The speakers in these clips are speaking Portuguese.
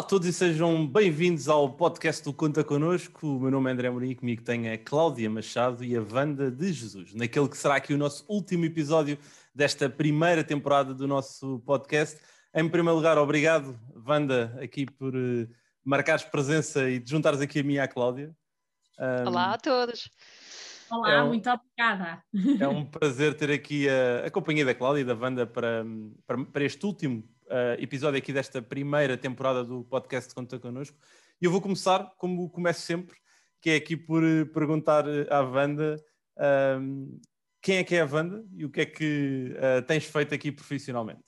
Olá a todos e sejam bem-vindos ao podcast do Conta Connosco. O meu nome é André Mourinho e comigo tem a Cláudia Machado e a Wanda de Jesus, naquele que será aqui o nosso último episódio desta primeira temporada do nosso podcast. Em primeiro lugar, obrigado, Wanda, aqui por uh, marcares presença e de juntares aqui a mim e à Cláudia. Um, Olá a todos. Olá, é um, muito obrigada. É um prazer ter aqui a, a companhia da Cláudia e da Wanda para, para, para este último uh, episódio aqui desta primeira temporada do podcast Conta Connosco. E eu vou começar, como começo sempre, que é aqui por eh, perguntar à Wanda uh, quem é que é a Wanda e o que é que uh, tens feito aqui profissionalmente.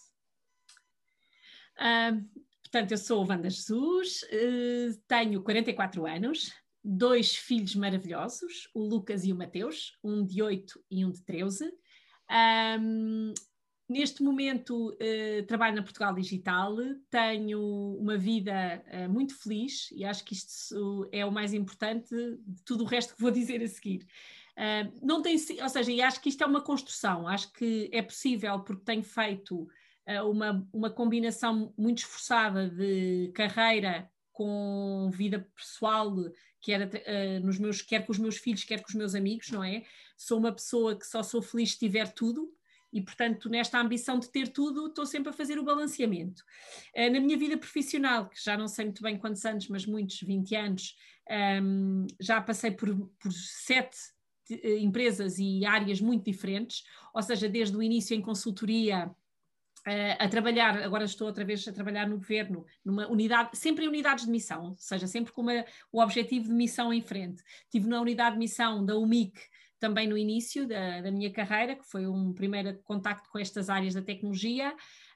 portanto, eu sou a Wanda Jesus, tenho 44 anos, dois filhos maravilhosos, o Lucas e o Mateus, um de 8 e um de 13. Um, Neste momento uh, trabalho na Portugal Digital, tenho uma vida uh, muito feliz e acho que isto é o mais importante de tudo o resto que vou dizer a seguir. Uh, não tem, ou seja, acho que isto é uma construção, acho que é possível porque tenho feito uma, uma combinação muito esforçada de carreira com vida pessoal, quer, uh, nos meus, quer com os meus filhos, quer com os meus amigos, não é? Sou uma pessoa que só sou feliz se tiver tudo, e, portanto, nesta ambição de ter tudo, estou sempre a fazer o balanceamento. Uh, na minha vida profissional, que já não sei muito bem quantos anos, mas muitos, 20 anos, ehm, já passei por, por sete uh, empresas e áreas muito diferentes, ou seja, desde o início em consultoria, Uh, a trabalhar, agora estou outra vez a trabalhar no governo, numa unidade, sempre em unidades de missão, ou seja, sempre com uma, o objetivo de missão em frente. Estive na unidade de missão da UMIC, também no início da, da minha carreira, que foi um primeiro contacto com estas áreas da tecnologia,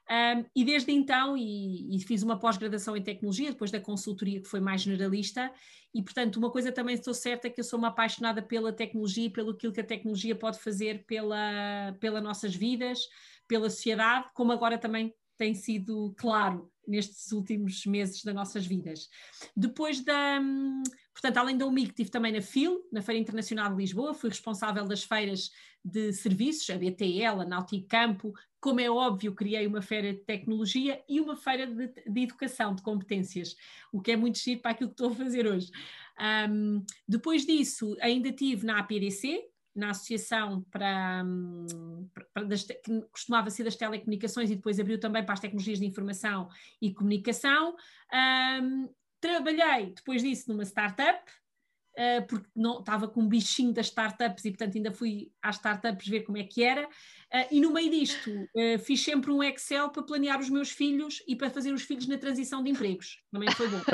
um, e desde então, e, e fiz uma pós-graduação em tecnologia, depois da consultoria que foi mais generalista, e portanto uma coisa também estou certa é que eu sou uma apaixonada pela tecnologia e pelo que a tecnologia pode fazer pela, pelas nossas vidas, pela sociedade, como agora também tem sido claro nestes últimos meses das nossas vidas. Depois da, portanto, além da UMIC, estive também na FIL, na Feira Internacional de Lisboa, fui responsável das feiras de serviços, a BTL, a Nauticampo, como é óbvio, criei uma feira de tecnologia e uma feira de, de educação, de competências, o que é muito chique para aquilo que estou a fazer hoje. Um, depois disso, ainda estive na APDC, na associação para, para das, que costumava ser das telecomunicações e depois abriu também para as tecnologias de informação e comunicação. Um, trabalhei depois disso numa startup, uh, porque não, estava com um bichinho das startups e portanto ainda fui às startups ver como é que era. Uh, e no meio disto uh, fiz sempre um Excel para planear os meus filhos e para fazer os filhos na transição de empregos. Também foi bom.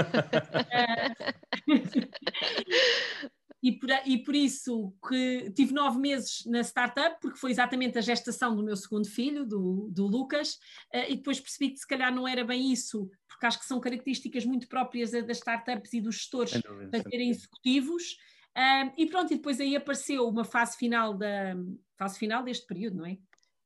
e por, e por isso que tive nove meses na startup, porque foi exatamente a gestação do meu segundo filho, do, do Lucas, uh, e depois percebi que se calhar não era bem isso, porque acho que são características muito próprias das startups e dos gestores para serem executivos. Uh, e pronto, e depois aí apareceu uma fase final da fase final deste período, não é?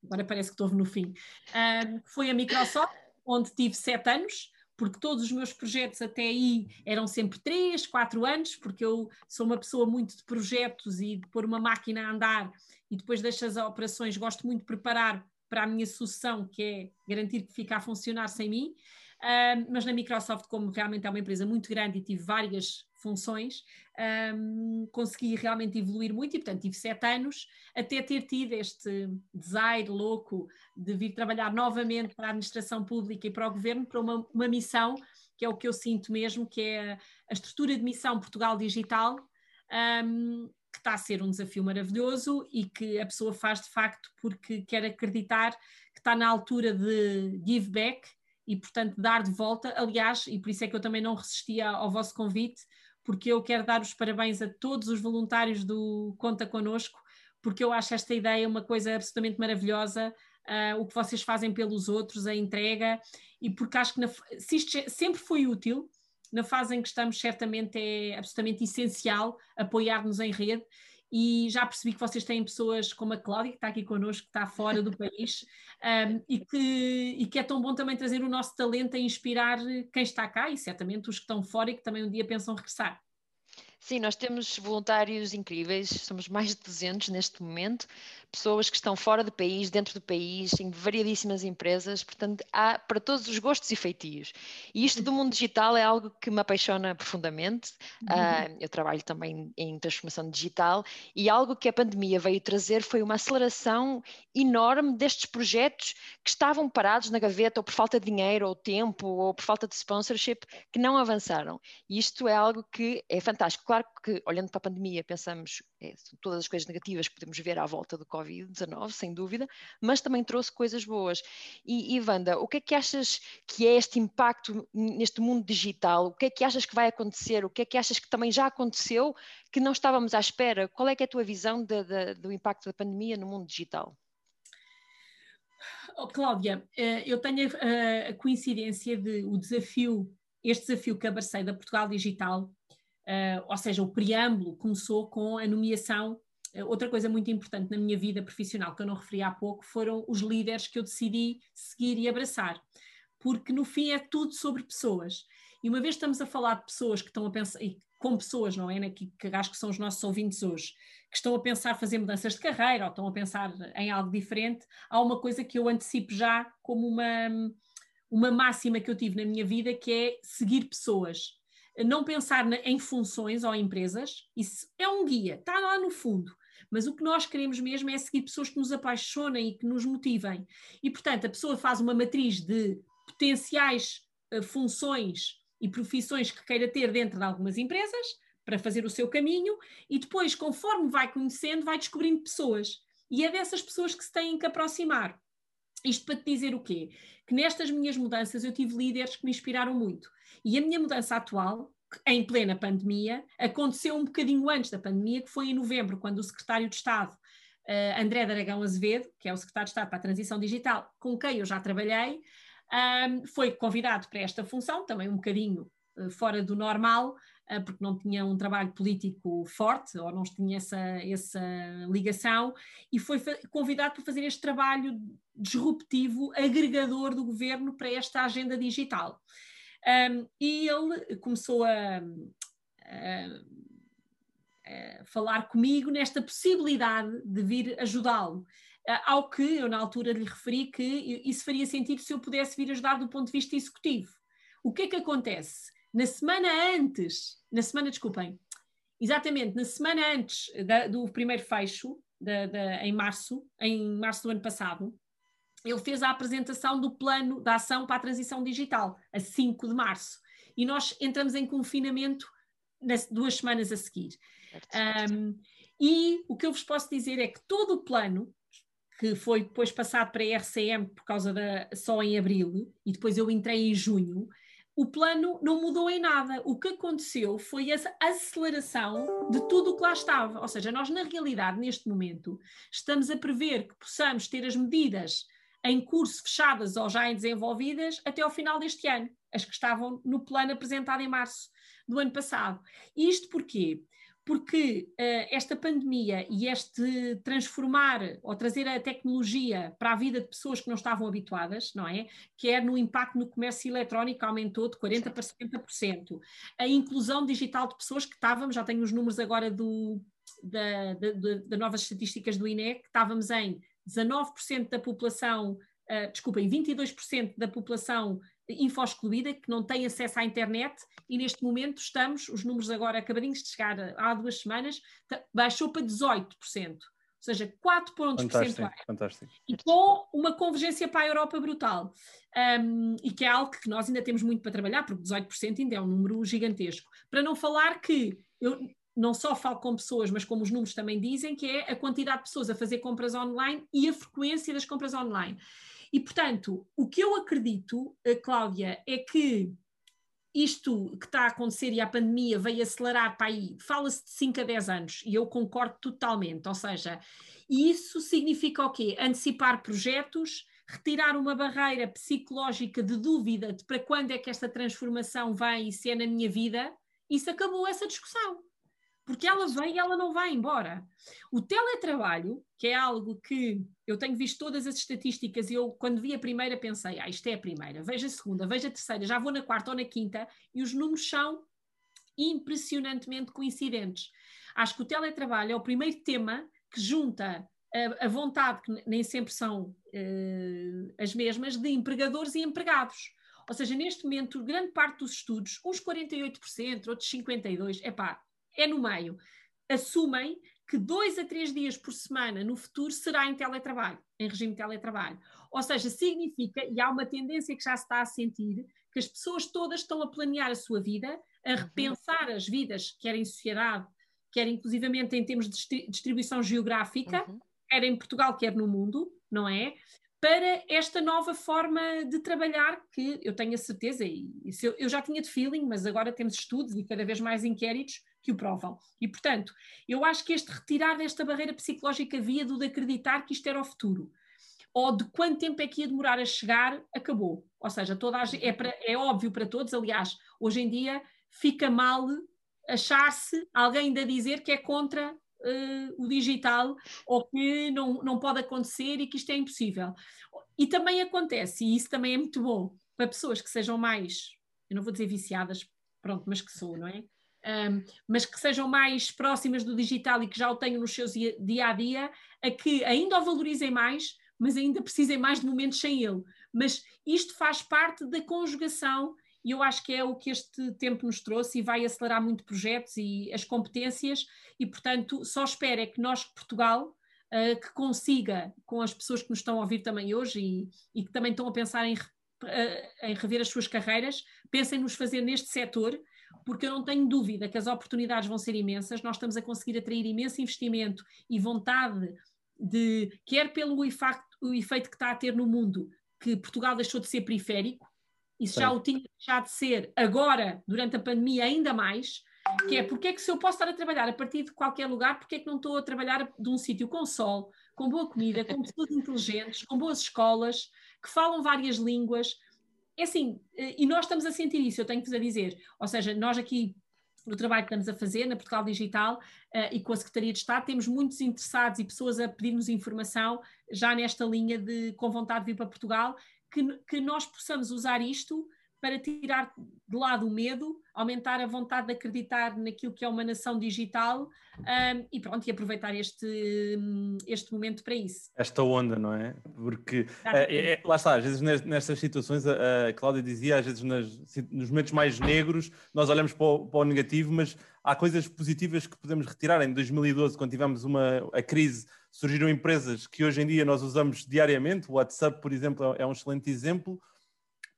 Agora parece que estou no fim. Uh, foi a Microsoft, onde tive sete anos porque todos os meus projetos até aí eram sempre três, quatro anos, porque eu sou uma pessoa muito de projetos e de pôr uma máquina a andar e depois deixas as operações, gosto muito de preparar para a minha sucessão, que é garantir que fica a funcionar sem mim. Uh, mas na Microsoft, como realmente é uma empresa muito grande e tive várias funções, um, consegui realmente evoluir muito e, portanto, tive sete anos até ter tido este desaire louco de vir trabalhar novamente para a administração pública e para o governo para uma, uma missão que é o que eu sinto mesmo, que é a estrutura de missão Portugal Digital, um, que está a ser um desafio maravilhoso e que a pessoa faz de facto porque quer acreditar que está na altura de give back e, portanto, dar de volta. Aliás, e por isso é que eu também não resistia ao vosso convite, porque eu quero dar os parabéns a todos os voluntários do Conta Conosco, porque eu acho esta ideia uma coisa absolutamente maravilhosa, uh, o que vocês fazem pelos outros, a entrega, e porque acho que na, se isto sempre foi útil, na fase em que estamos, certamente é absolutamente essencial apoiar-nos em rede e já percebi que vocês têm pessoas como a Cláudia, que está aqui connosco, que está fora do país, um, e, que, e que é tão bom também trazer o nosso talento a inspirar quem está cá e certamente os que estão fora e que também um dia pensam regressar. Sim, nós temos voluntários incríveis, somos mais de 200 neste momento, pessoas que estão fora do país, dentro do país, em variadíssimas empresas, portanto, há para todos os gostos e feitios. E isto do mundo digital é algo que me apaixona profundamente. Uhum. Uh, eu trabalho também em transformação digital e algo que a pandemia veio trazer foi uma aceleração enorme destes projetos que estavam parados na gaveta ou por falta de dinheiro ou tempo ou por falta de sponsorship que não avançaram. E isto é algo que é fantástico. Claro que, olhando para a pandemia, pensamos é, todas as coisas negativas que podemos ver à volta do Covid-19, sem dúvida, mas também trouxe coisas boas. E, Wanda, o que é que achas que é este impacto neste mundo digital? O que é que achas que vai acontecer? O que é que achas que também já aconteceu que não estávamos à espera? Qual é que é a tua visão de, de, do impacto da pandemia no mundo digital? Oh, Cláudia, eh, eu tenho a, a coincidência de o desafio, este desafio que abracei da Portugal Digital, Uh, ou seja, o preâmbulo começou com a nomeação. Uh, outra coisa muito importante na minha vida profissional, que eu não referi há pouco, foram os líderes que eu decidi seguir e abraçar. Porque no fim é tudo sobre pessoas. E uma vez estamos a falar de pessoas que estão a pensar, e com pessoas, não é? Né, que, que acho que são os nossos ouvintes hoje, que estão a pensar fazer mudanças de carreira ou estão a pensar em algo diferente, há uma coisa que eu antecipo já como uma, uma máxima que eu tive na minha vida, que é seguir pessoas não pensar na, em funções ou empresas, isso é um guia, está lá no fundo. Mas o que nós queremos mesmo é seguir pessoas que nos apaixonem e que nos motivem. E, portanto, a pessoa faz uma matriz de potenciais uh, funções e profissões que queira ter dentro de algumas empresas para fazer o seu caminho e depois, conforme vai conhecendo, vai descobrindo pessoas. E é dessas pessoas que se têm que aproximar. Isto para te dizer o quê? Que nestas minhas mudanças eu tive líderes que me inspiraram muito. E a minha mudança atual, em plena pandemia, aconteceu um bocadinho antes da pandemia, que foi em novembro, quando o secretário de Estado, uh, André de Aragão Azevedo, que é o secretário de Estado para a Transição Digital, com quem eu já trabalhei, um, foi convidado para esta função, também um bocadinho uh, fora do normal, porque não tinha um trabalho político forte, ou não tinha essa, essa ligação, e foi convidado para fazer este trabalho disruptivo, agregador do governo para esta agenda digital. Um, e ele começou a, a, a, falar comigo nesta possibilidade de vir ajudá-lo. Uh, ao que eu, na altura, lhe referi que isso faria sentido se eu pudesse vir ajudar do ponto de vista executivo. O que é que acontece? Na semana antes, na semana, desculpem, exatamente, na semana antes da, do primeiro fecho, da, da, em março, em março do ano passado, ele fez a apresentação do plano de ação para a transição digital, a 5 de março. E nós entramos em confinamento nas duas semanas a seguir. Um, e o que eu vos posso dizer é que todo o plano, que foi depois passado para a RCM por causa da só em abril, e depois eu entrei em junho, o plano não mudou em nada. O que aconteceu foi a aceleração de tudo o que lá estava. Ou seja, nós, na realidade, neste momento, estamos a prever que possamos ter as medidas em curso fechadas ou já em desenvolvidas até ao final deste ano, as que estavam no plano apresentado em março do ano passado. Isto porquê? Porque uh, esta pandemia e este transformar ou trazer a tecnologia para a vida de pessoas que não estavam habituadas, não é? Quer no impacto no comércio eletrónico aumentou de 40% para 70%. A inclusão digital de pessoas que estávamos, já tenho os números agora do, da, da, da novas estatísticas do INE, que estávamos em 19% da população, uh, desculpem, 22% da população info-excluída, que não tem acesso à internet, e neste momento estamos, os números agora acabadinhos de chegar há duas semanas, baixou para 18%. Ou seja, 4 pontos fantástico. Fantástico. E com uma convergência para a Europa brutal. Um, e que é algo que nós ainda temos muito para trabalhar, porque 18% ainda é um número gigantesco. Para não falar que eu, não só falo com pessoas, mas como os números também dizem, que é a quantidade de pessoas a fazer compras online e a frequência das compras online. E, portanto, o que eu acredito, eh, Cláudia, é que isto que está a acontecer e a pandemia veio acelerar para aí, fala-se de 5 a 10 anos, e eu concordo totalmente, ou seja, isso significa o quê? Antecipar projetos, retirar uma barreira psicológica de dúvida de para quando é que esta transformação vem e se é na minha vida, isso acabou essa discussão porque ela vem e ela não vai embora. O teletrabalho, que é algo que eu tenho visto todas as estatísticas e eu, quando vi a primeira, pensei, ah, isto é a primeira, veja a segunda, veja a terceira, já vou na quarta ou na quinta, e os números são impressionantemente coincidentes. Acho que o teletrabalho é o primeiro tema que junta a, a vontade, que nem sempre são uh, as mesmas, de empregadores e empregados. Ou seja, neste momento, grande parte dos estudos, uns 48%, outros 52%, epá, é no meio, assumem que dois a três dias por semana no futuro será em teletrabalho, em regime de teletrabalho. Ou seja, significa, e há uma tendência que já se está a sentir, que as pessoas todas estão a planear a sua vida, a uhum. repensar as vidas, quer em sociedade, quer inclusivamente em termos de distribuição geográfica, uhum. quer em Portugal, quer no mundo, não é? Para esta nova forma de trabalhar, que eu tenho a certeza, e eu já tinha de feeling, mas agora temos estudos e cada vez mais inquéritos que o provam. E, portanto, eu acho que este retirar desta barreira psicológica via do de acreditar que isto era o futuro, ou de quanto tempo é que ia demorar a chegar, acabou. Ou seja, toda a, é, é óbvio para todos, aliás, hoje em dia fica mal achar-se alguém ainda dizer que é contra uh, o digital ou que não, não pode acontecer e que isto é impossível. E também acontece, e isso também é muito bom, para pessoas que sejam mais, eu não vou dizer viciadas, pronto, mas que sou, não é? Um, mas que sejam mais próximas do digital e que já o tenham nos seus dia a dia, a que ainda o valorizem mais, mas ainda precisem mais de momentos sem ele. Mas isto faz parte da conjugação e eu acho que é o que este tempo nos trouxe e vai acelerar muito projetos e as competências e, portanto, só espero é que nós, Portugal, uh, que consiga, com as pessoas que nos estão a ouvir também hoje e, e que também estão a pensar em, uh, em rever as suas carreiras, pensem nos fazer neste setor porque eu não tenho dúvida que as oportunidades vão ser imensas, nós estamos a conseguir atrair imenso investimento e vontade de, quer pelo efeito, o efeito que está a ter no mundo, que Portugal deixou de ser periférico, isso Sim. já o tinha deixado de ser agora, durante a pandemia, ainda mais, que é porque é que se eu posso estar a trabalhar a partir de qualquer lugar, porque é que não estou a trabalhar de um sítio com sol, com boa comida, com pessoas inteligentes, com boas escolas, que falam várias línguas, é assim, eh, e nós estamos a sentir isso, eu tenho-vos a dizer. Ou seja, nós aqui no trabalho que estamos a fazer na Portugal Digital uh, e com a Secretaria de Estado, temos muitos interessados e pessoas a pedir-nos informação já nesta linha de com vontade de vir para Portugal, que, que nós possamos usar isto para tirar de lado o medo, aumentar a vontade de acreditar naquilo que é uma nação digital um, e pronto, e aproveitar este, este momento para isso. Esta onda, não é? Porque é, é, lá está, às vezes nestas situações, a, a Cláudia dizia, às vezes nas, nos momentos mais negros, nós olhamos para o, para o, negativo, mas há coisas positivas que podemos retirar. Em 2012, quando tivemos uma, a crise, surgiram empresas que hoje em dia nós usamos diariamente, o WhatsApp, por exemplo, é um excelente exemplo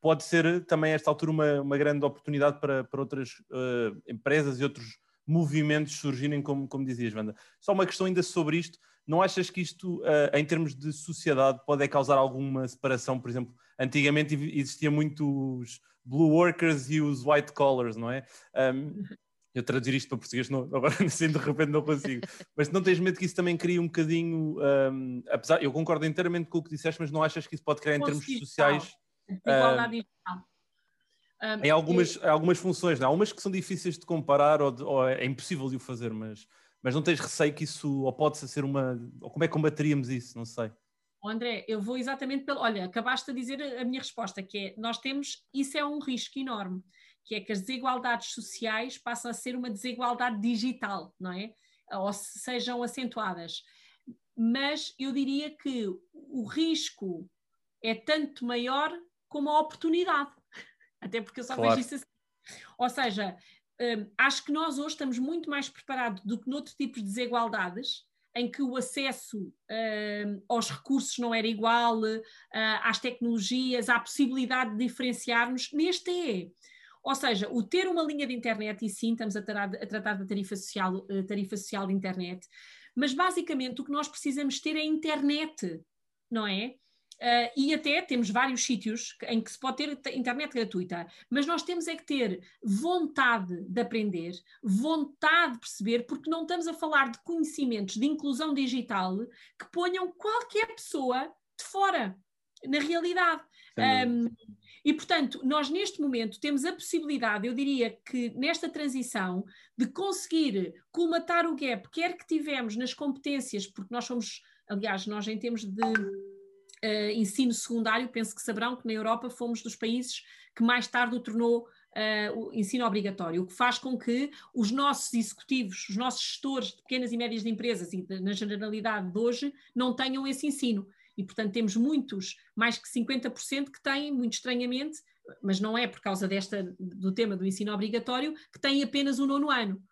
pode ser também, a esta altura, uma, uma grande oportunidade para, para outras uh, empresas e outros movimentos surgirem, como, como dizias, Wanda. Só uma questão ainda sobre isto. Não achas que isto, uh, em termos de sociedade, pode causar alguma separação? Por exemplo, antigamente existia muito os blue workers e os white collars, não é? Um, eu traduzir isto para português, não, agora assim de repente não consigo. Mas não tens medo que isso também crie um bocadinho, um, apesar, eu concordo inteiramente com o que disseste, mas não achas que isso pode criar em termos sociais igualdade digital. Um, em algumas, e... algumas funções, não? há umas que são difíceis de comparar ou, de, ou, é impossível de o fazer, mas, mas não tens receio que isso, ou pode ser uma, ou como é que combateríamos isso, não sei. André, eu vou exatamente pelo. Olha, acabaste de dizer a minha resposta, que é: nós temos, isso é um risco enorme, que é que as desigualdades sociais passam a ser uma desigualdade digital, não é? Ou sejam acentuadas. Mas eu diria que o risco é tanto maior como a oportunidade. Até porque eu só claro. vejo isso assim. Ou seja, um, acho que nós hoje estamos muito mais preparados do que noutros tipos de desigualdades, em que o acesso um, aos recursos não era igual, uh, às tecnologias, à possibilidade de diferenciarmos. Neste é. Ou seja, o ter uma linha de internet, e sim, estamos a, tratar, a tratar da tarifa social, uh, tarifa social de internet, mas basicamente o que nós precisamos ter é internet, não é? Uh, e até temos vários sítios em que se pode ter internet gratuita, mas nós temos é que ter vontade de aprender, vontade de perceber, porque não estamos a falar de conhecimentos de inclusão digital que ponham qualquer pessoa de fora, na realidade. Um, e, portanto, nós neste momento temos a possibilidade, eu diria que nesta transição, de conseguir colmatar o gap, quer que tivemos nas competências, porque nós somos, aliás, nós em termos de uh, ensino secundário, penso que saberão que na Europa fomos dos países que mais tarde o tornou uh, o ensino obrigatório, o que faz com que os nossos executivos, os nossos gestores de pequenas e médias de empresas e de, na generalidade de hoje não tenham esse ensino. E, portanto, temos muitos, mais que 50%, que têm, muito estranhamente, mas não é por causa desta, do tema do ensino obrigatório, que têm apenas o nono ano.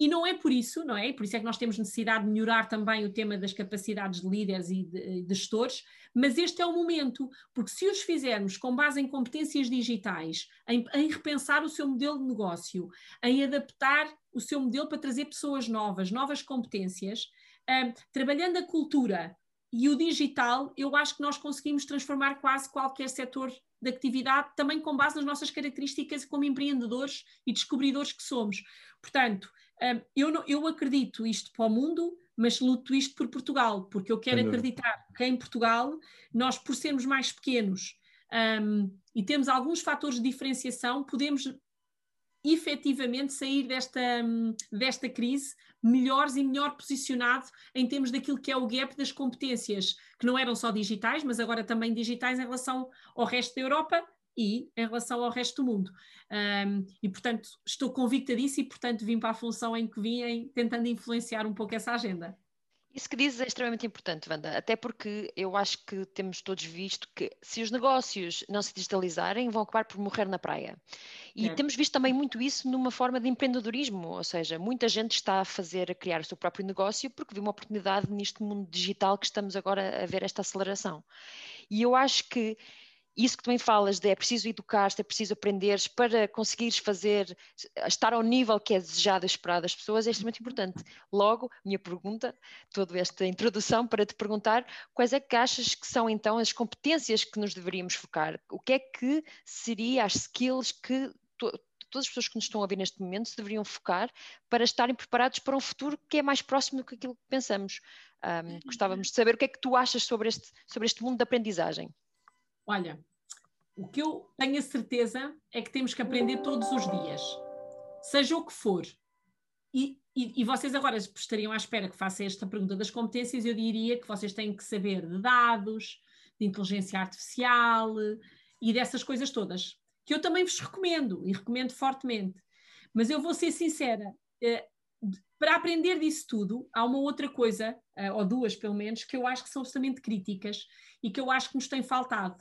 E não é por isso, não é? E por isso é que nós temos necessidade de melhorar também o tema das capacidades de líderes e de, de gestores, mas este é o momento, porque se os fizermos com base em competências digitais, em, em repensar o seu modelo de negócio, em adaptar o seu modelo para trazer pessoas novas, novas competências, um, trabalhando a cultura e o digital, eu acho que nós conseguimos transformar quase qualquer setor de atividade, também com base nas nossas características como empreendedores e descobridores que somos. Portanto, eu, não, eu acredito isto para o mundo, mas luto isto por Portugal, porque eu quero acreditar que em Portugal, nós, por sermos mais pequenos um, e temos alguns fatores de diferenciação, podemos efetivamente sair desta, desta crise melhores e melhor posicionado em termos daquilo que é o gap das competências, que não eram só digitais, mas agora também digitais em relação ao resto da Europa e em relação ao resto do mundo. Um, e, portanto, estou convicta disso e, portanto, vim para a função em que vim, em, tentando influenciar um pouco essa agenda. Isso que dizes é extremamente importante, Wanda, até porque eu acho que temos todos visto que se os negócios não se digitalizarem, vão acabar por morrer na praia. E é. temos visto também muito isso numa forma de empreendedorismo, ou seja, muita gente está a fazer, a criar o seu próprio negócio porque viu uma oportunidade neste mundo digital que estamos agora a ver esta aceleração. E eu acho que isso que também falas de é preciso educar-te, é preciso aprenderes para conseguires fazer, estar ao nível que é desejado e esperado das pessoas, é extremamente importante. Logo, minha pergunta, toda esta introdução para te perguntar, quais é que achas que são então as competências que nos deveríamos focar? O que é que seria as skills que tu, todas as pessoas que nos estão a ouvir neste momento se deveriam focar para estarem preparados para um futuro que é mais próximo do que aquilo que pensamos? Um, gostávamos de saber o que é que tu achas sobre este, sobre este mundo da aprendizagem. Olha, o que eu tenho a certeza é que temos que aprender todos os dias, seja o que for. E, e, e, vocês agora estariam à espera que faça esta pergunta das competências, eu diria que vocês têm que saber de dados, de inteligência artificial e dessas coisas todas, que eu também vos recomendo e recomendo fortemente. Mas eu vou ser sincera, eh, para aprender disso tudo, há uma outra coisa, eh, ou duas pelo menos, que eu acho que são absolutamente críticas e que eu acho que nos tem faltado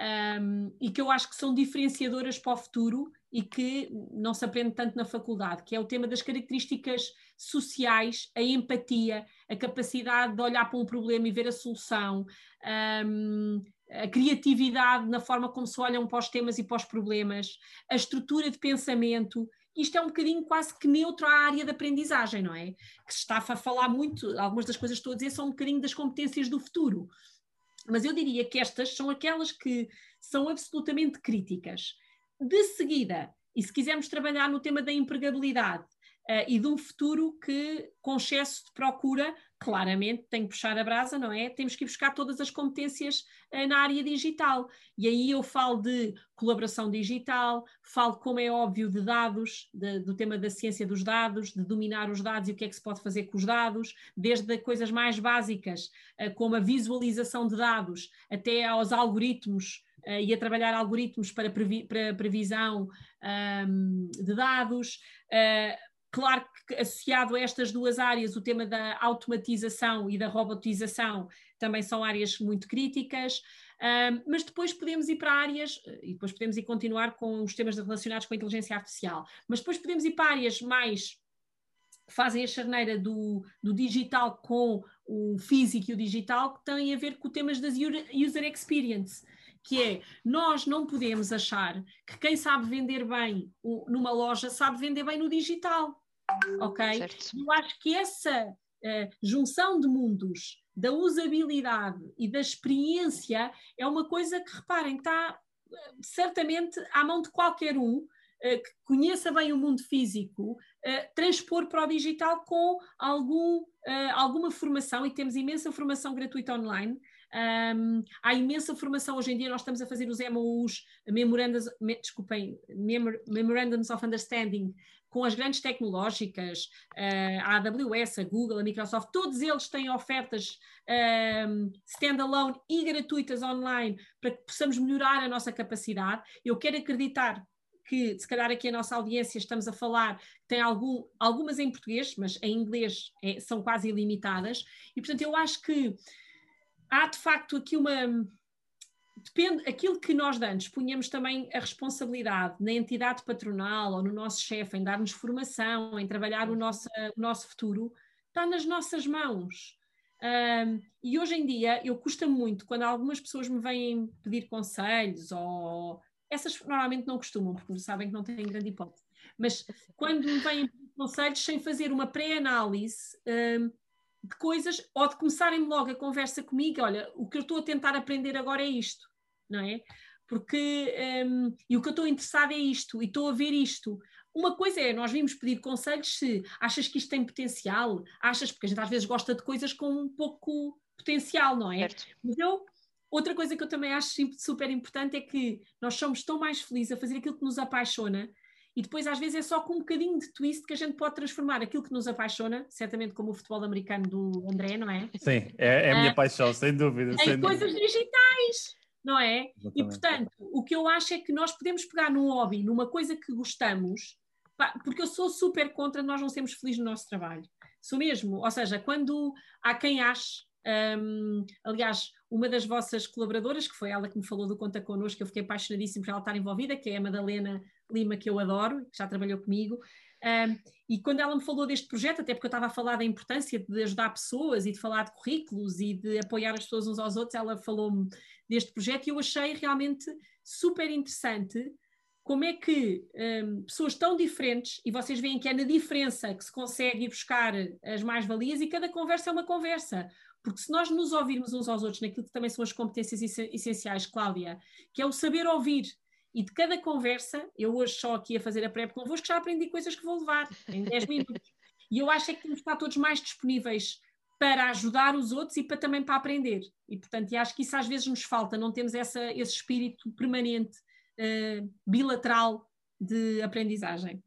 um, e que eu acho que são diferenciadoras para o futuro e que não se aprende tanto na faculdade, que é o tema das características sociais, a empatia, a capacidade de olhar para um problema e ver a solução, um, a criatividade na forma como se olham para os temas e para os problemas, a estrutura de pensamento. Isto é um bocadinho quase que neutro à área de aprendizagem, não é? Que se está a falar muito, algumas das coisas que estou a dizer são um bocadinho das competências do futuro. Mas eu diria que estas são aquelas que são absolutamente críticas. De seguida, e se quisermos trabalhar no tema da empregabilidade uh, e de um futuro que, com excesso de procura, claramente tem que puxar a brasa, não é? Temos que ir buscar todas as competências uh, na área digital. E aí eu falo de colaboração digital, falo, como é óbvio, de dados, de, do tema da ciência dos dados, de dominar os dados e o que é que se pode fazer com os dados, desde coisas mais básicas, uh, como a visualização de dados, até aos algoritmos uh, e a trabalhar algoritmos para, previ para previsão um, de dados. Uh, Claro que associado a estas duas áreas, o tema da automatização e da robotização também são áreas muito críticas, mas depois podemos ir para áreas, e depois podemos ir continuar com os temas relacionados com a inteligência artificial, mas depois podemos ir para áreas mais que fazem a charneira do, do digital com o físico e o digital, que têm a ver com temas das user experience que é nós não podemos achar que quem sabe vender bem numa loja sabe vender bem no digital ok? Certo. Eu acho que essa uh, junção de mundos da usabilidade e da experiência é uma coisa que, reparem, está uh, certamente à mão de qualquer um uh, que conheça bem o mundo físico, transpor para o digital com algum, alguma formação, e temos imensa formação gratuita online, um, há imensa formação hoje em dia, nós estamos a fazer os MOUs, Memorandums, me, desculpem, Memorandums of Understanding, com as grandes tecnológicas, uh, a AWS, a Google, a Microsoft, todos eles têm ofertas um, standalone e gratuitas online para que possamos melhorar a nossa capacidade. Eu quero acreditar que se calhar aqui a nossa audiência estamos a falar, tem algum, algumas em português, mas em inglês é, são quase ilimitadas, e portanto eu acho que há de facto aqui uma. Depende, aquilo que nós antes punhamos também a responsabilidade na entidade patronal ou no nosso chefe em dar-nos formação, em trabalhar o nosso, o nosso futuro, está nas nossas mãos. Um, e hoje em dia eu custa muito quando algumas pessoas me vêm pedir conselhos ou essas normalmente não costumam, porque sabem que não têm grande hipótese. Mas quando me vêm pedir conselhos sem fazer uma pré-análise um, de coisas, ou de começarem logo a conversa comigo, olha, o que eu estou a tentar aprender agora é isto, não é? Porque, um, e o que eu estou interessado é isto, e estou a ver isto. Uma coisa é, nós vimos pedir conselhos se achas que isto tem potencial, achas, porque a gente às vezes gosta de coisas com um pouco potencial, não é? Certo. Mas eu, outra coisa que eu também acho super importante é que nós somos tão mais felizes a fazer aquilo que nos apaixona e depois às vezes é só com um bocadinho de twist que a gente pode transformar aquilo que nos apaixona, certamente como o futebol americano do André, não é? Sim, é, é a minha uh, paixão, sem dúvida. Em sem coisas dúvida. digitais, não é? Exatamente. E portanto, o que eu acho é que nós podemos pegar num hobby, numa coisa que gostamos, porque eu sou super contra nós não sermos felizes no nosso trabalho. Sou mesmo, ou seja, quando há quem ache um, aliás, uma das vossas colaboradoras, que foi ela que me falou do Conta Connosco, que eu fiquei apaixonadíssima por ela estar envolvida, que é a Madalena Lima, que eu adoro, que já trabalhou comigo. Um, e quando ela me falou deste projeto, até porque eu estava a falar da importância de ajudar pessoas e de falar de currículos e de apoiar as pessoas uns aos outros, ela falou-me deste projeto e eu achei realmente super interessante como é que um, pessoas tão diferentes, e vocês veem que é na diferença que se consegue buscar as mais-valias, e cada conversa é uma conversa. Porque se nós nos ouvirmos uns aos outros naquilo que também são as competências essenciais, Cláudia, que é o saber ouvir, e de cada conversa, eu hoje só aqui a fazer a prep convosco já aprendi coisas que vou levar em 10 minutos. E eu acho é que temos que estar todos mais disponíveis para ajudar os outros e para, também para aprender. E, portanto, e acho que isso às vezes nos falta, não temos essa, esse espírito permanente, uh, bilateral de aprendizagem.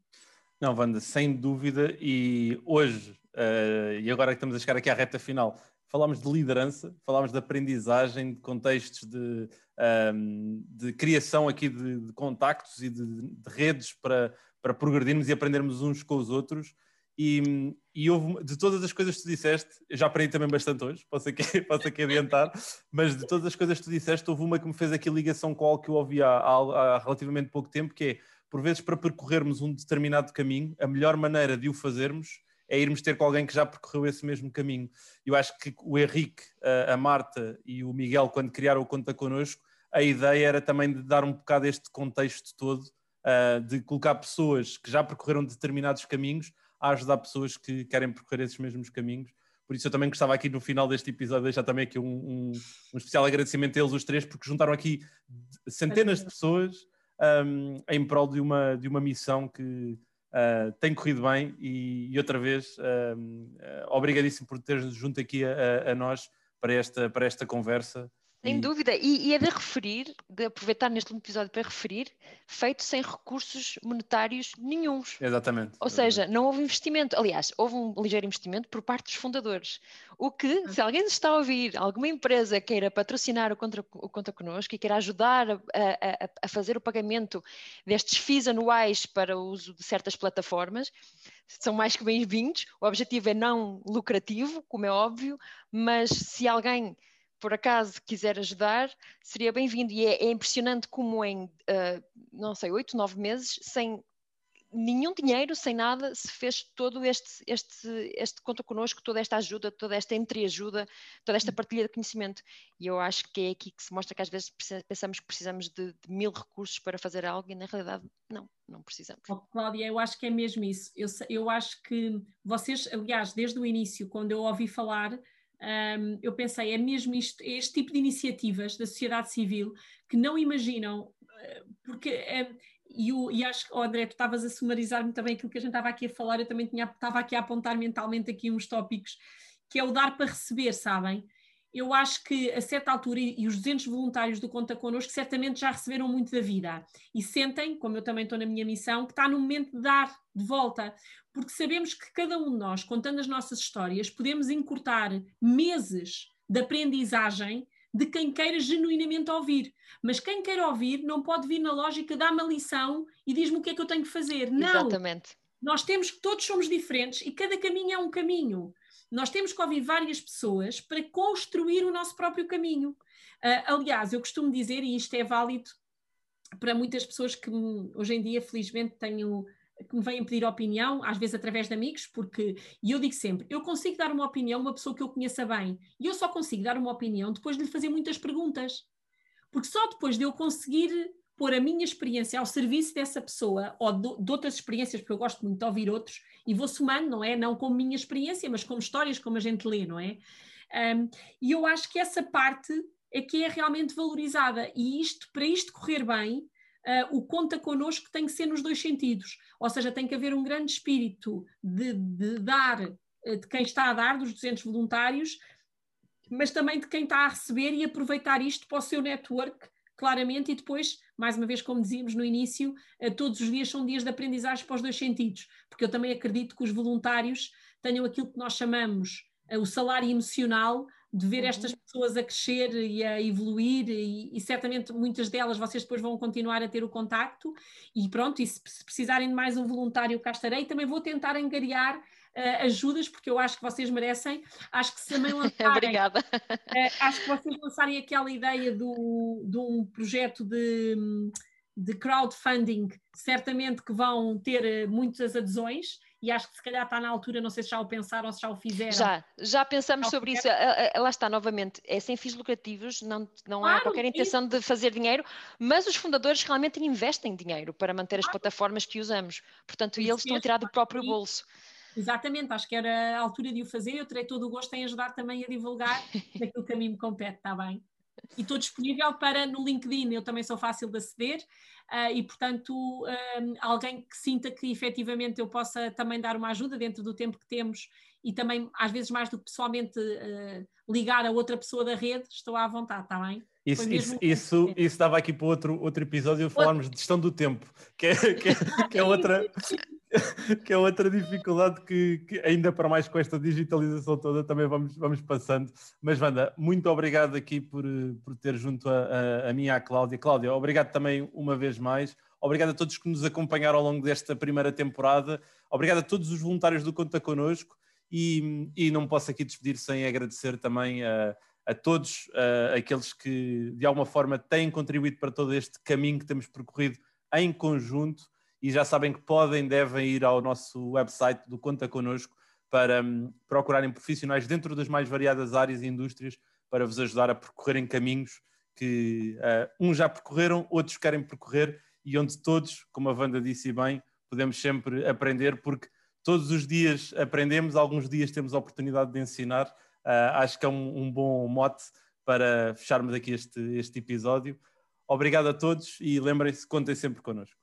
Não, Wanda, sem dúvida, e hoje, uh, e agora que estamos a chegar aqui à reta final, falámos de liderança, falámos de aprendizagem, de contextos de, um, de criação aqui de, de contactos e de, de, redes para, para progredirmos e aprendermos uns com os outros. E, e houve, de todas as coisas que tu disseste, eu já aprendi também bastante hoje, posso aqui, posso aqui adiantar, mas de todas as coisas que tu disseste, houve uma que me fez aqui ligação com algo que eu ouvi há, há, há relativamente pouco tempo, que é, por vezes, para percorrermos um determinado caminho, a melhor maneira de o fazermos é irmos ter com alguém que já percorreu esse mesmo caminho. Eu acho que o Henrique, a Marta e o Miguel, quando criaram o Conta Connosco, a ideia era também de dar um bocado este contexto todo, de colocar pessoas que já percorreram determinados caminhos a ajudar pessoas que querem percorrer esses mesmos caminhos. Por isso eu também gostava aqui no final deste episódio deixar também aqui um, um, um especial agradecimento a eles os três, porque juntaram aqui centenas de pessoas um, em prol de uma, de uma missão que, Uh, tem corrido bem e, e outra vez uh, obrigadíssimo por teres junto aqui a, a, nós para esta, para esta conversa sem e... dúvida, e, e, é de referir, de aproveitar neste episódio para referir, feito sem recursos monetários nenhums. Exatamente. Ou seja, não houve investimento. Aliás, houve um ligeiro investimento por parte dos fundadores. O que, se alguém está a ouvir, alguma empresa queira patrocinar o Conta, o conta Connosco e queira ajudar a, a, a fazer o pagamento destes FIIs anuais para o uso de certas plataformas, são mais que bem-vindos. O objetivo é não lucrativo, como é óbvio, mas se alguém por acaso quiser ajudar, seria bem-vindo. E é, é, impressionante como em, uh, não sei, oito, nove meses, sem nenhum dinheiro, sem nada, se fez todo este, este, este conta connosco, toda esta ajuda, toda esta entreajuda, toda esta partilha de conhecimento. E eu acho que é aqui que se mostra que às vezes pensamos que precisamos de, de mil recursos para fazer algo e na realidade não, não precisamos. Oh, Cláudia, eu acho que é mesmo isso. Eu, eu acho que vocês, aliás, desde o início, quando eu ouvi falar, um, eu pensei, é mesmo isto, é este tipo de iniciativas da sociedade civil que não imaginam, eh, porque é, e, o, e acho que, oh André, tu estavas a sumarizar-me também aquilo que a gente estava aqui a falar, eu também tinha, estava aqui a apontar mentalmente aqui uns tópicos, que é o dar para receber, sabem? Eu acho que a certa altura, e os 200 voluntários do Conta Connosco certamente já receberam muito da vida e sentem, como eu também estou na minha missão, que está no momento de dar de volta, porque sabemos que cada um de nós, contando as nossas histórias, podemos encurtar meses de aprendizagem de quem queira genuinamente ouvir. Mas quem quer ouvir não pode vir na lógica dá-me a lição e diz-me o que é que eu tenho que fazer. Não. Exatamente. Nós temos que todos somos diferentes e cada caminho é um caminho. Nós temos que ouvir várias pessoas para construir o nosso próprio caminho. Uh, aliás, eu costumo dizer, e isto é válido para muitas pessoas que hoje em dia, felizmente, tenho que me vêm pedir opinião, às vezes através de amigos, porque, e eu digo sempre, eu consigo dar uma opinião a uma pessoa que eu conheça bem, e eu só consigo dar uma opinião depois de lhe fazer muitas perguntas. Porque só depois de eu conseguir pôr a minha experiência ao serviço dessa pessoa, ou de, outras experiências, porque eu gosto muito de ouvir outros, e vou somando, não é? Não como minha experiência, mas como histórias, como a gente lê, não é? Um, e eu acho que essa parte é que é realmente valorizada, e isto, para isto correr bem, uh, o conta connosco tem que ser nos dois sentidos, ou seja, tem que haver um grande espírito de, de dar, uh, de quem está a dar, dos 200 voluntários, mas também de quem está a receber e aproveitar isto para o seu network, claramente, e depois, mais uma vez, como dizíamos no início, uh, todos os dias são dias de aprendizagem para os dois sentidos, porque eu também acredito que os voluntários tenham aquilo que nós chamamos o salário emocional de ver uhum. estas pessoas a crescer e a evoluir e, e, certamente muitas delas vocês depois vão continuar a ter o contacto e pronto, e se, se precisarem de mais um voluntário cá estarei, também vou tentar angariar uh, ajudas porque eu acho que vocês merecem, acho que se também lançarem Obrigada. Uh, acho que vocês lançarem aquela ideia do, de um projeto de, de crowdfunding, certamente que vão ter eh, muitas adesões e acho que se calhar está na altura, não sei se já o pensaram ou se já o fizeram. Já, já pensamos já sobre isso. Lá está, novamente, é sem fins lucrativos, não, não claro, há qualquer intenção de fazer dinheiro, mas os fundadores realmente investem dinheiro para manter as claro. plataformas que usamos. Portanto, eles estão a tirar do próprio bolso. Exatamente, acho que era a altura de o fazer. Eu terei todo o gosto em ajudar também a divulgar daquilo que a mim me compete, está bem? E estou disponível para no LinkedIn, eu também sou fácil de aceder uh, e, portanto, um, alguém que sinta que efetivamente eu possa também dar uma ajuda dentro do tempo que temos e também, às vezes, mais do que pessoalmente uh, ligar a outra pessoa da rede, estou à vontade, está bem? Isso, isso, isso, isso dava aqui para outro, outro episódio falarmos outro. de gestão do tempo, que é, que é, que é outra, que é outra dificuldade que, que, ainda para mais com esta digitalização toda também vamos, vamos passando. Mas Wanda, muito obrigado aqui por, por ter junto a, a, a mim e a Cláudia. Cláudia, obrigado também uma vez mais. Obrigado a todos que nos acompanharam ao longo desta primeira temporada. Obrigado a todos os voluntários do Conta Connosco. E, e não posso aqui despedir sem agradecer também a, a todos a, aqueles que de alguma forma têm contribuído para todo este caminho que temos percorrido em conjunto e já sabem que podem, devem ir ao nosso website do Conta Connosco para um, procurarem profissionais dentro das mais variadas áreas e indústrias para vos ajudar a percorrerem caminhos que uh, uns já percorreram, outros querem percorrer e onde todos, como a Wanda disse bem, podemos sempre aprender, porque todos os dias aprendemos, alguns dias temos a oportunidade de ensinar. Uh, acho que é um, um, bom mote para fecharmos aqui este, este episódio. Obrigado a todos e lembrem-se, contem sempre connosco.